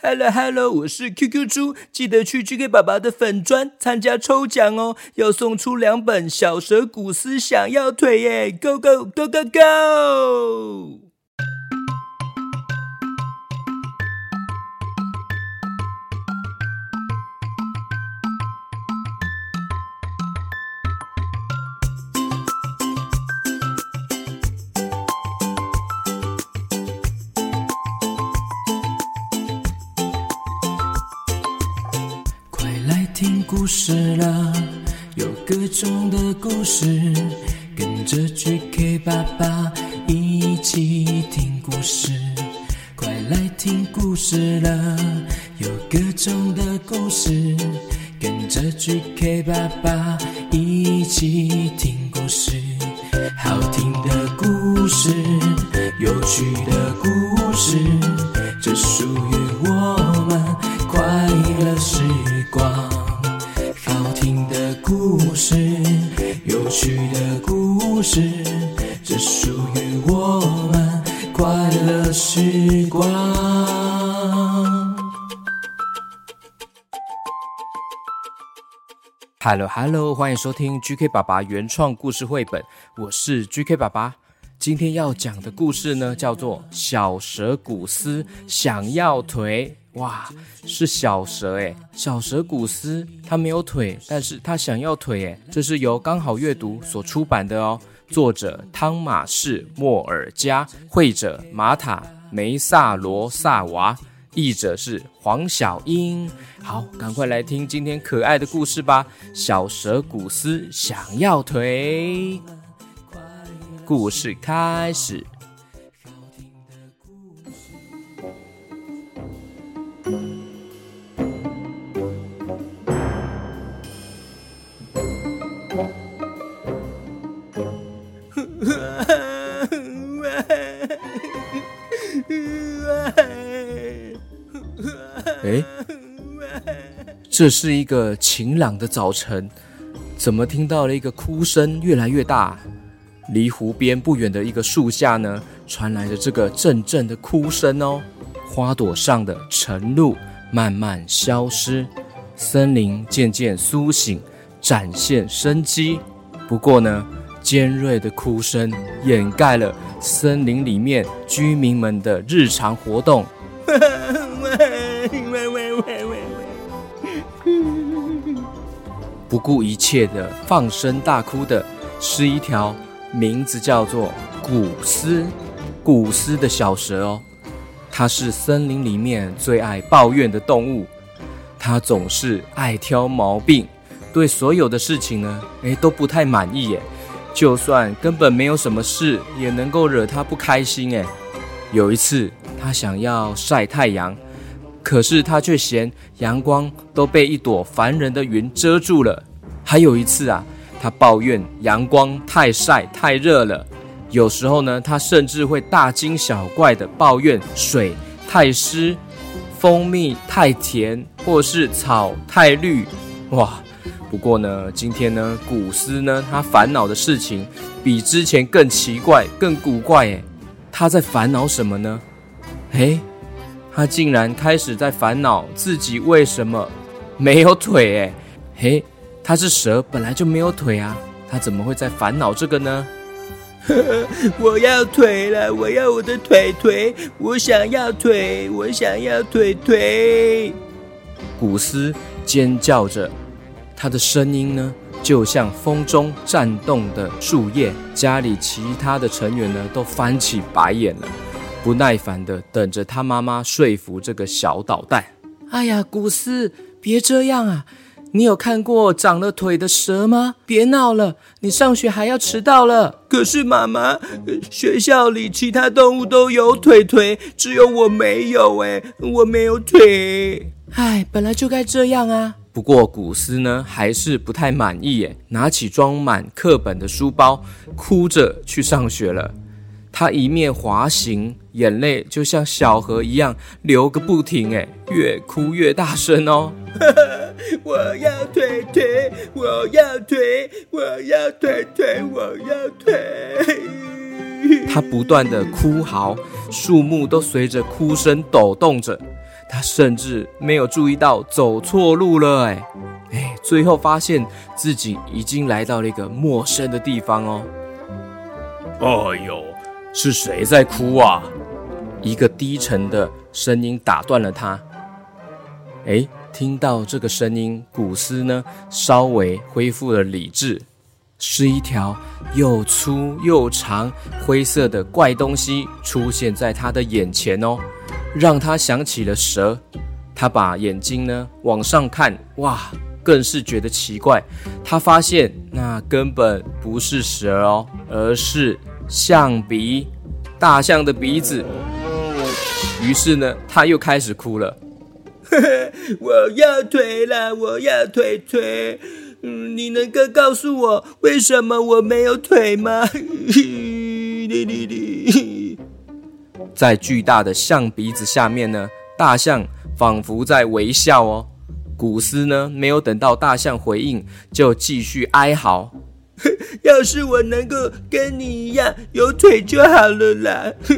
Hello Hello，我是 QQ 猪，记得去 GK 爸爸的粉砖参加抽奖哦，要送出两本小蛇古斯想要腿耶，Go Go Go Go Go！事了，有各种的故事，跟着 GK 爸爸一起听故事。快来听故事了，有各种的故事，跟着 GK 爸爸 Hello Hello，欢迎收听 GK 爸爸原创故事绘本，我是 GK 爸爸。今天要讲的故事呢，叫做《小蛇古斯想要腿》。哇，是小蛇诶，小蛇古斯，它没有腿，但是它想要腿诶。这是由刚好阅读所出版的哦。作者汤马士莫尔加，绘者马塔梅萨罗萨娃，译者是黄小英。好，赶快来听今天可爱的故事吧。小蛇古斯想要腿，故事开始。这是一个晴朗的早晨，怎么听到了一个哭声越来越大？离湖边不远的一个树下呢，传来着这个阵阵的哭声哦。花朵上的晨露慢慢消失，森林渐渐苏醒，展现生机。不过呢，尖锐的哭声掩盖了森林里面居民们的日常活动。不顾一切的放声大哭的是一条名字叫做古斯古斯的小蛇哦，它是森林里面最爱抱怨的动物，它总是爱挑毛病，对所有的事情呢，哎都不太满意耶，就算根本没有什么事，也能够惹它不开心哎。有一次，它想要晒太阳。可是他却嫌阳光都被一朵烦人的云遮住了。还有一次啊，他抱怨阳光太晒太热了。有时候呢，他甚至会大惊小怪的抱怨水太湿、蜂蜜太甜，或是草太绿。哇！不过呢，今天呢，古斯呢，他烦恼的事情比之前更奇怪、更古怪。诶，他在烦恼什么呢？诶。他竟然开始在烦恼自己为什么没有腿？哎，嘿，他是蛇，本来就没有腿啊，他怎么会在烦恼这个呢？我要腿了，我要我的腿腿，我想要腿，我想要腿腿。古斯尖叫着，他的声音呢，就像风中颤动的树叶。家里其他的成员呢，都翻起白眼了。不耐烦的等着他妈妈说服这个小捣蛋。哎呀，古斯，别这样啊！你有看过长了腿的蛇吗？别闹了，你上学还要迟到了。可是妈妈，学校里其他动物都有腿腿，只有我没有哎，我没有腿。哎，本来就该这样啊。不过古斯呢，还是不太满意耶，拿起装满课本的书包，哭着去上学了。他一面滑行，眼泪就像小河一样流个不停，哎，越哭越大声哦。我要腿腿，我要腿，我要腿腿，我要腿。他不断的哭嚎，树木都随着哭声抖动着。他甚至没有注意到走错路了，哎哎，最后发现自己已经来到了一个陌生的地方哦。哎呦，是谁在哭啊？一个低沉的声音打断了他。哎，听到这个声音，古斯呢稍微恢复了理智。是一条又粗又长、灰色的怪东西出现在他的眼前哦，让他想起了蛇。他把眼睛呢往上看，哇，更是觉得奇怪。他发现那根本不是蛇哦，而是象鼻，大象的鼻子。于是呢，他又开始哭了。我要腿了，我要腿腿。嗯，你能够告诉我为什么我没有腿吗？在巨大的象鼻子下面呢，大象仿佛在微笑哦。古斯呢，没有等到大象回应，就继续哀嚎：“ 要是我能够跟你一样有腿就好了啦！”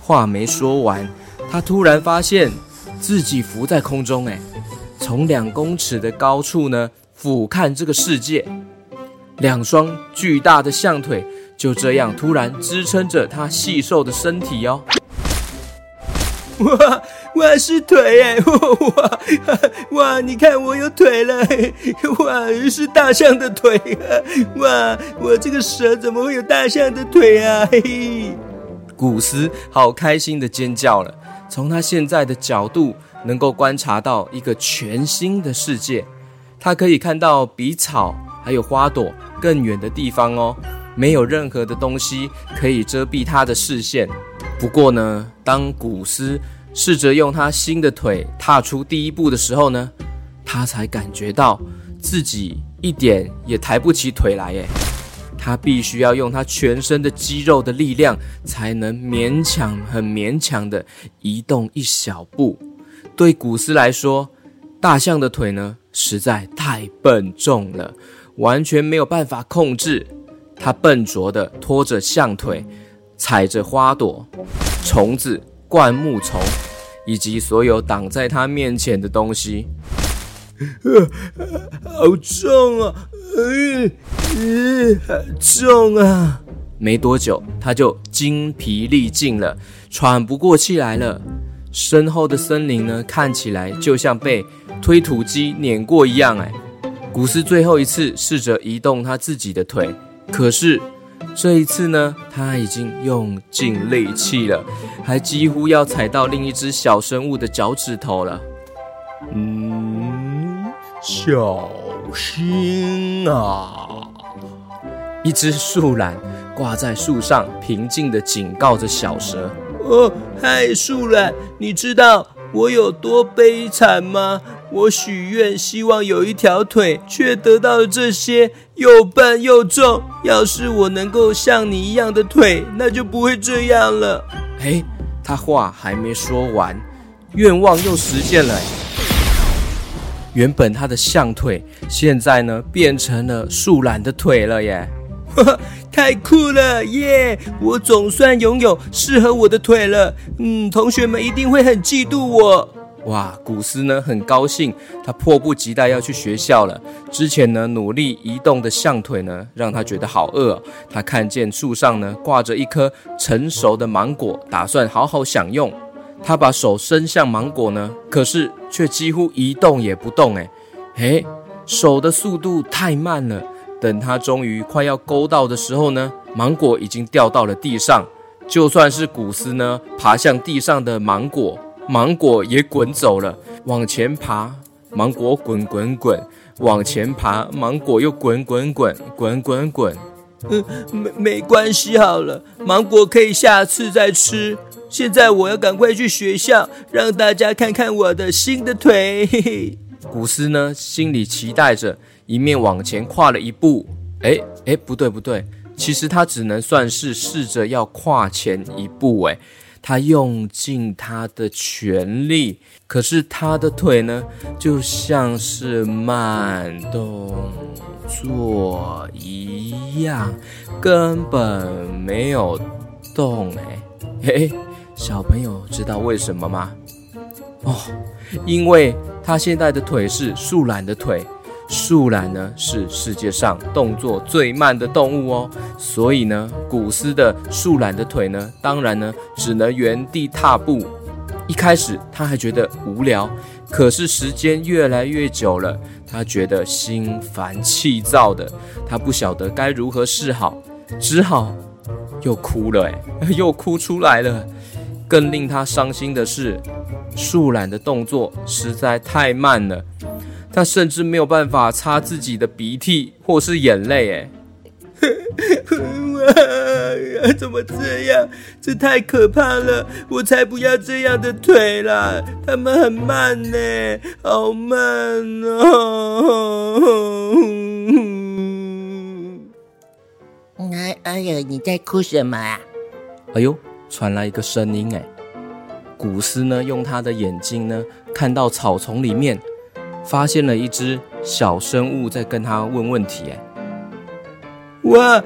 话没说完，他突然发现自己浮在空中，哎。从两公尺的高处呢，俯瞰这个世界，两双巨大的象腿就这样突然支撑着他细瘦的身体哦。哇哇是腿哎！哇哇，你看我有腿了！哇，是大象的腿！哇，我这个蛇怎么会有大象的腿啊？嘿，古斯好开心的尖叫了。从他现在的角度。能够观察到一个全新的世界，他可以看到比草还有花朵更远的地方哦，没有任何的东西可以遮蔽他的视线。不过呢，当古斯试着用他新的腿踏出第一步的时候呢，他才感觉到自己一点也抬不起腿来耶。他必须要用他全身的肌肉的力量，才能勉强、很勉强的移动一小步。对古斯来说，大象的腿呢实在太笨重了，完全没有办法控制。他笨拙地拖着象腿，踩着花朵、虫子、灌木丛，以及所有挡在他面前的东西。好重啊！嗯嗯，好重啊！没多久，他就精疲力尽了，喘不过气来了。身后的森林呢，看起来就像被推土机碾过一样。哎，古斯最后一次试着移动他自己的腿，可是这一次呢，他已经用尽力气了，还几乎要踩到另一只小生物的脚趾头了。嗯，小心啊！一只树懒挂在树上，平静地警告着小蛇。哦，嗨，树懒，你知道我有多悲惨吗？我许愿，希望有一条腿，却得到了这些，又笨又重。要是我能够像你一样的腿，那就不会这样了。哎，他话还没说完，愿望又实现了。原本他的象腿，现在呢，变成了树懒的腿了耶。太酷了耶！我总算拥有适合我的腿了。嗯，同学们一定会很嫉妒我。哇，古斯呢很高兴，他迫不及待要去学校了。之前呢努力移动的象腿呢，让他觉得好饿。他看见树上呢挂着一颗成熟的芒果，打算好好享用。他把手伸向芒果呢，可是却几乎一动也不动。哎，嘿，手的速度太慢了。等他终于快要勾到的时候呢，芒果已经掉到了地上。就算是古斯呢，爬向地上的芒果，芒果也滚走了。往前爬，芒果滚滚滚；往前爬，芒果又滚滚滚，滚滚滚。嗯，没没关系，好了，芒果可以下次再吃。现在我要赶快去学校，让大家看看我的新的腿。嘿嘿。古斯呢，心里期待着。一面往前跨了一步，哎哎，不对不对，其实他只能算是试着要跨前一步，哎，他用尽他的全力，可是他的腿呢，就像是慢动作一样，根本没有动，哎嘿，小朋友知道为什么吗？哦，因为他现在的腿是树懒的腿，树懒呢是世界上动作最慢的动物哦，所以呢，古斯的树懒的腿呢，当然呢只能原地踏步。一开始他还觉得无聊，可是时间越来越久了，他觉得心烦气躁的，他不晓得该如何是好，只好又哭了，哎，又哭出来了。更令他伤心的是，树懒的动作实在太慢了，他甚至没有办法擦自己的鼻涕或是眼泪，哎。哇！怎么这样？这太可怕了！我才不要这样的腿啦！他们很慢呢，好慢哦！哎哎呦，你在哭什么啊？哎呦，传来一个声音哎！古斯呢，用他的眼睛呢，看到草丛里面，发现了一只小生物在跟他问问题哎。哇，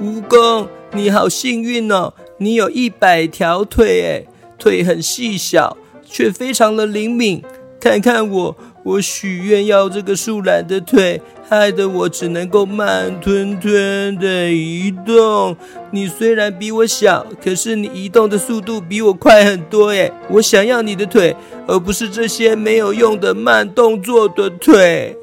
蜈蚣，你好幸运哦！你有一百条腿，哎，腿很细小，却非常的灵敏。看看我，我许愿要这个树懒的腿，害得我只能够慢吞吞的移动。你虽然比我小，可是你移动的速度比我快很多，哎，我想要你的腿，而不是这些没有用的慢动作的腿。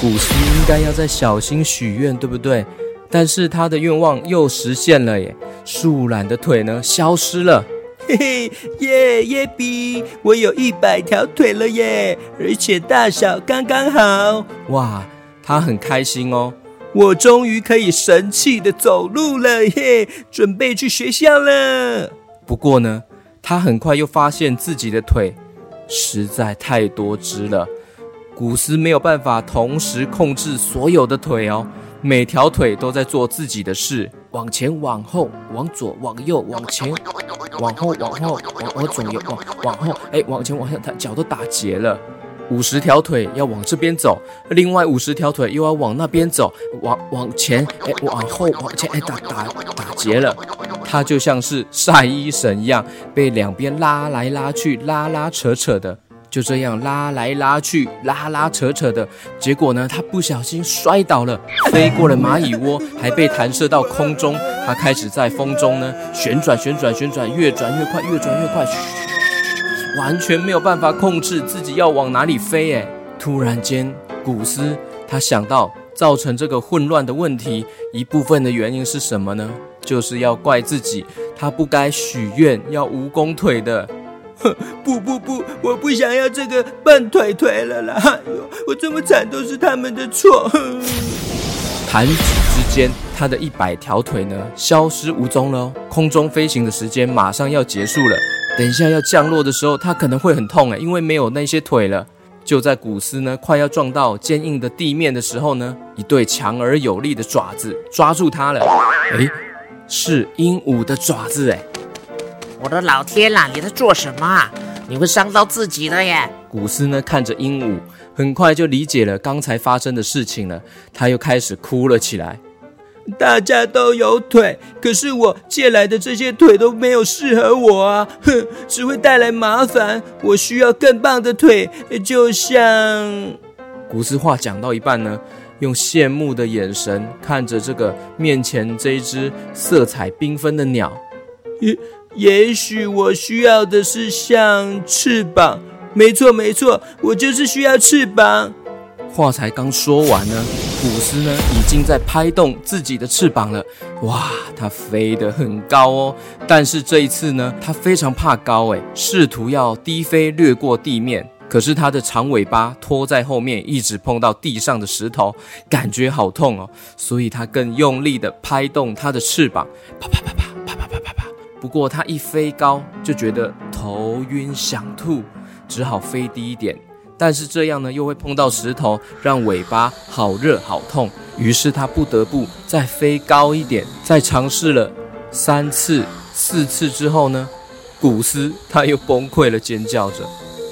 古斯应该要再小心许愿，对不对？但是他的愿望又实现了耶！树懒的腿呢，消失了。嘿嘿，耶耶比，我有一百条腿了耶，而且大小刚刚好。哇，他很开心哦！我终于可以神气的走路了耶，准备去学校了。不过呢，他很快又发现自己的腿实在太多只了。古斯没有办法同时控制所有的腿哦，每条腿都在做自己的事，往前、往后、往左、往右、往前、往后、往后、往往左、右、往往后，哎，往前、往下，他脚都打结了。五十条腿要往这边走，另外五十条腿又要往那边走，往往前，哎，往后、往前，哎，打打打结了。他就像是晒衣绳一样，被两边拉来拉去，拉拉扯扯的。就这样拉来拉去，拉拉扯扯的结果呢？他不小心摔倒了，飞过了蚂蚁窝，还被弹射到空中。他开始在风中呢旋转、旋转、旋转，越转越快，越转越快，完全没有办法控制自己要往哪里飞。哎，突然间，古斯他想到，造成这个混乱的问题一部分的原因是什么呢？就是要怪自己，他不该许愿要蜈蚣腿的。哼 不不不，我不想要这个笨腿腿了啦！哎呦，我这么惨都是他们的错。弹指之间，他的一百条腿呢，消失无踪了。空中飞行的时间马上要结束了，等一下要降落的时候，他可能会很痛哎，因为没有那些腿了。就在古斯呢快要撞到坚硬的地面的时候呢，一对强而有力的爪子抓住他了。哎，是鹦鹉的爪子哎。我的老天啦！你在做什么啊？你会伤到自己的耶！古斯呢看着鹦鹉，很快就理解了刚才发生的事情了。他又开始哭了起来。大家都有腿，可是我借来的这些腿都没有适合我啊！哼，只会带来麻烦。我需要更棒的腿，就像……古斯话讲到一半呢，用羡慕的眼神看着这个面前这一只色彩缤纷的鸟。也也许我需要的是像翅膀，没错没错，我就是需要翅膀。话才刚说完呢，古斯呢已经在拍动自己的翅膀了。哇，它飞得很高哦，但是这一次呢，它非常怕高，哎，试图要低飞掠过地面。可是它的长尾巴拖在后面，一直碰到地上的石头，感觉好痛哦，所以它更用力的拍动它的翅膀，啪啪啪啪。不过他一飞高就觉得头晕想吐，只好飞低一点。但是这样呢又会碰到石头，让尾巴好热好痛。于是他不得不再飞高一点。再尝试了三次、四次之后呢，古斯他又崩溃了，尖叫着：“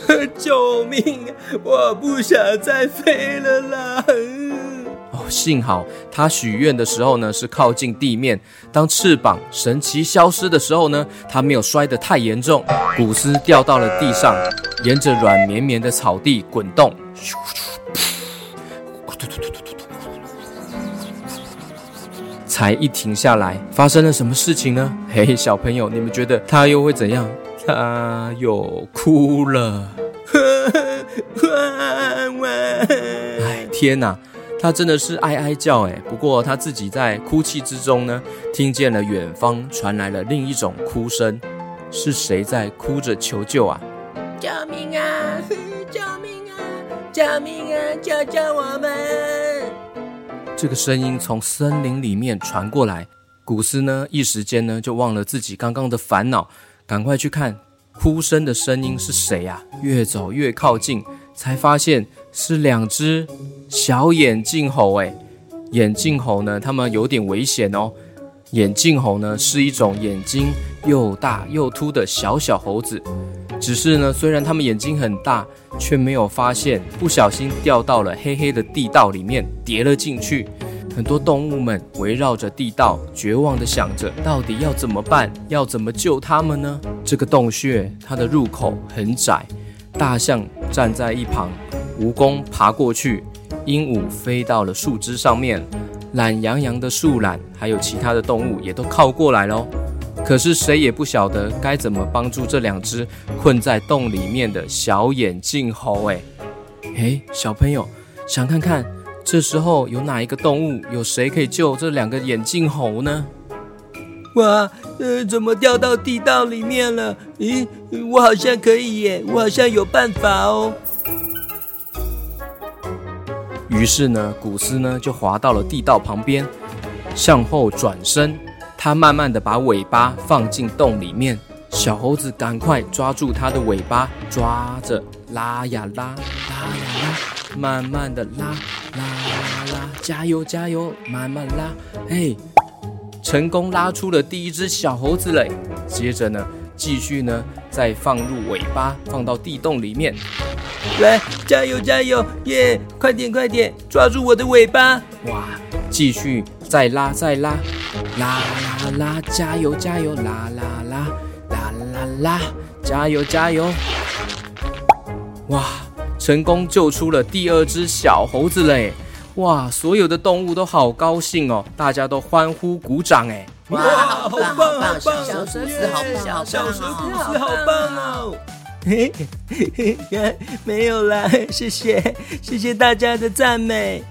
救命！我不想再飞了啦！”哦，幸好他许愿的时候呢是靠近地面，当翅膀神奇消失的时候呢，他没有摔得太严重。古斯掉到了地上，沿着软绵绵的草地滚动。才一停下来，发生了什么事情呢？嘿，小朋友，你们觉得他又会怎样？他又哭了。哎，天哪，他真的是哀哀叫哎。不过他自己在哭泣之中呢，听见了远方传来了另一种哭声，是谁在哭着求救啊？救命啊！救命啊！救命啊！救救我们！这个声音从森林里面传过来，古斯呢一时间呢就忘了自己刚刚的烦恼，赶快去看哭声的声音是谁呀？越走越靠近，才发现是两只小眼镜猴。哎，眼镜猴呢，它们有点危险哦。眼镜猴呢是一种眼睛又大又凸的小小猴子。只是呢，虽然它们眼睛很大，却没有发现不小心掉到了黑黑的地道里面，跌了进去。很多动物们围绕着地道，绝望地想着，到底要怎么办？要怎么救它们呢？这个洞穴它的入口很窄，大象站在一旁，蜈蚣爬过去，鹦鹉飞到了树枝上面，懒洋洋的树懒还有其他的动物也都靠过来喽。可是谁也不晓得该怎么帮助这两只困在洞里面的小眼镜猴。哎，哎，小朋友，想看看这时候有哪一个动物，有谁可以救这两个眼镜猴呢？哇，呃，怎么掉到地道里面了？咦，我好像可以耶，我好像有办法哦。于是呢，古斯呢就滑到了地道旁边，向后转身。他慢慢的把尾巴放进洞里面，小猴子赶快抓住它的尾巴，抓着拉呀拉，拉呀拉，慢慢的拉，拉拉拉，加油加油，慢慢拉，嘿，成功拉出了第一只小猴子嘞。接着呢，继续呢，再放入尾巴，放到地洞里面，来，加油加油，耶，快点快点，抓住我的尾巴，哇，继续再拉再拉。啦啦啦，加油加油！啦啦啦，啦啦啦，加油加油！哇，成功救出了第二只小猴子嘞！哇，所有的动物都好高兴哦，大家都欢呼鼓掌哎！哇，好棒好棒！小蛇子好棒，小蛇子好棒哦！嘿嘿嘿，没有啦，谢谢谢谢大家的赞美。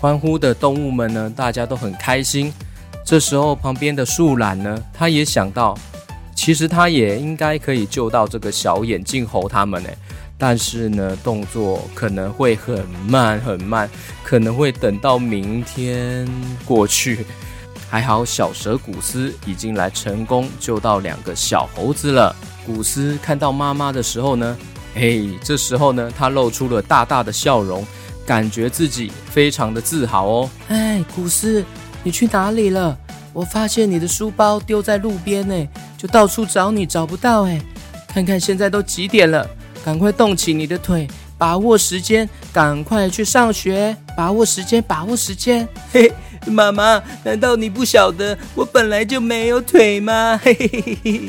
欢呼的动物们呢，大家都很开心。这时候，旁边的树懒呢，他也想到，其实他也应该可以救到这个小眼镜猴他们呢，但是呢，动作可能会很慢很慢，可能会等到明天过去。还好，小蛇古斯已经来成功救到两个小猴子了。古斯看到妈妈的时候呢，嘿，这时候呢，他露出了大大的笑容，感觉自己非常的自豪哦。哎，古斯。你去哪里了？我发现你的书包丢在路边呢，就到处找你，找不到哎。看看现在都几点了，赶快动起你的腿，把握时间，赶快去上学，把握时间，把握时间。嘿，妈妈，难道你不晓得我本来就没有腿吗？嘿嘿嘿嘿。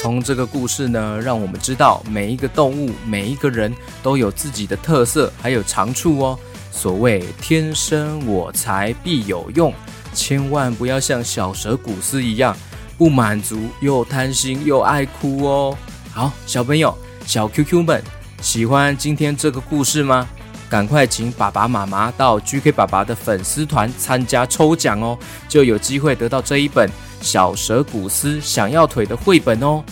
从这个故事呢，让我们知道每一个动物、每一个人都有自己的特色，还有长处哦。所谓天生我材必有用，千万不要像小蛇古斯一样不满足又贪心又爱哭哦。好，小朋友、小 QQ 们，喜欢今天这个故事吗？赶快请爸爸妈妈到 GK 爸爸的粉丝团参加抽奖哦，就有机会得到这一本小蛇古斯想要腿的绘本哦。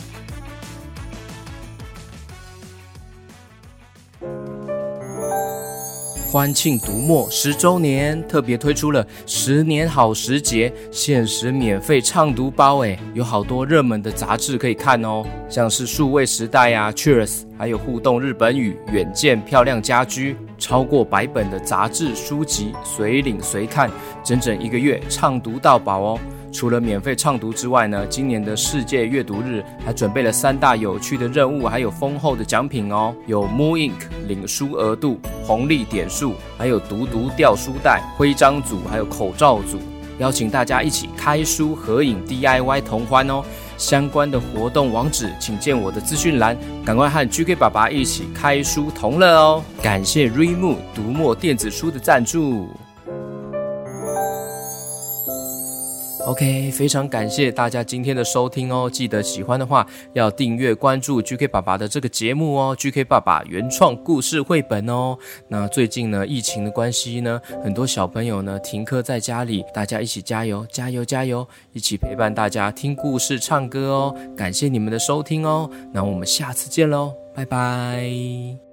欢庆读墨十周年，特别推出了十年好时节限时免费畅读包，哎，有好多热门的杂志可以看哦，像是数位时代呀、Cheers，还有互动日本语、远见漂亮家居，超过百本的杂志书籍随领随看，整整一个月畅读到饱哦。除了免费畅读之外呢，今年的世界阅读日还准备了三大有趣的任务，还有丰厚的奖品哦。有 Moon Ink 领书额度、红利点数，还有读读掉书袋、徽章组，还有口罩组，邀请大家一起开书合影 DIY 同欢哦。相关的活动网址，请见我的资讯栏。赶快和 GK 爸爸一起开书同乐哦！感谢 Remove 读墨电子书的赞助。OK，非常感谢大家今天的收听哦！记得喜欢的话要订阅关注 GK 爸爸的这个节目哦，GK 爸爸原创故事绘本哦。那最近呢，疫情的关系呢，很多小朋友呢停课在家里，大家一起加油，加油，加油！一起陪伴大家听故事、唱歌哦。感谢你们的收听哦，那我们下次见喽，拜拜。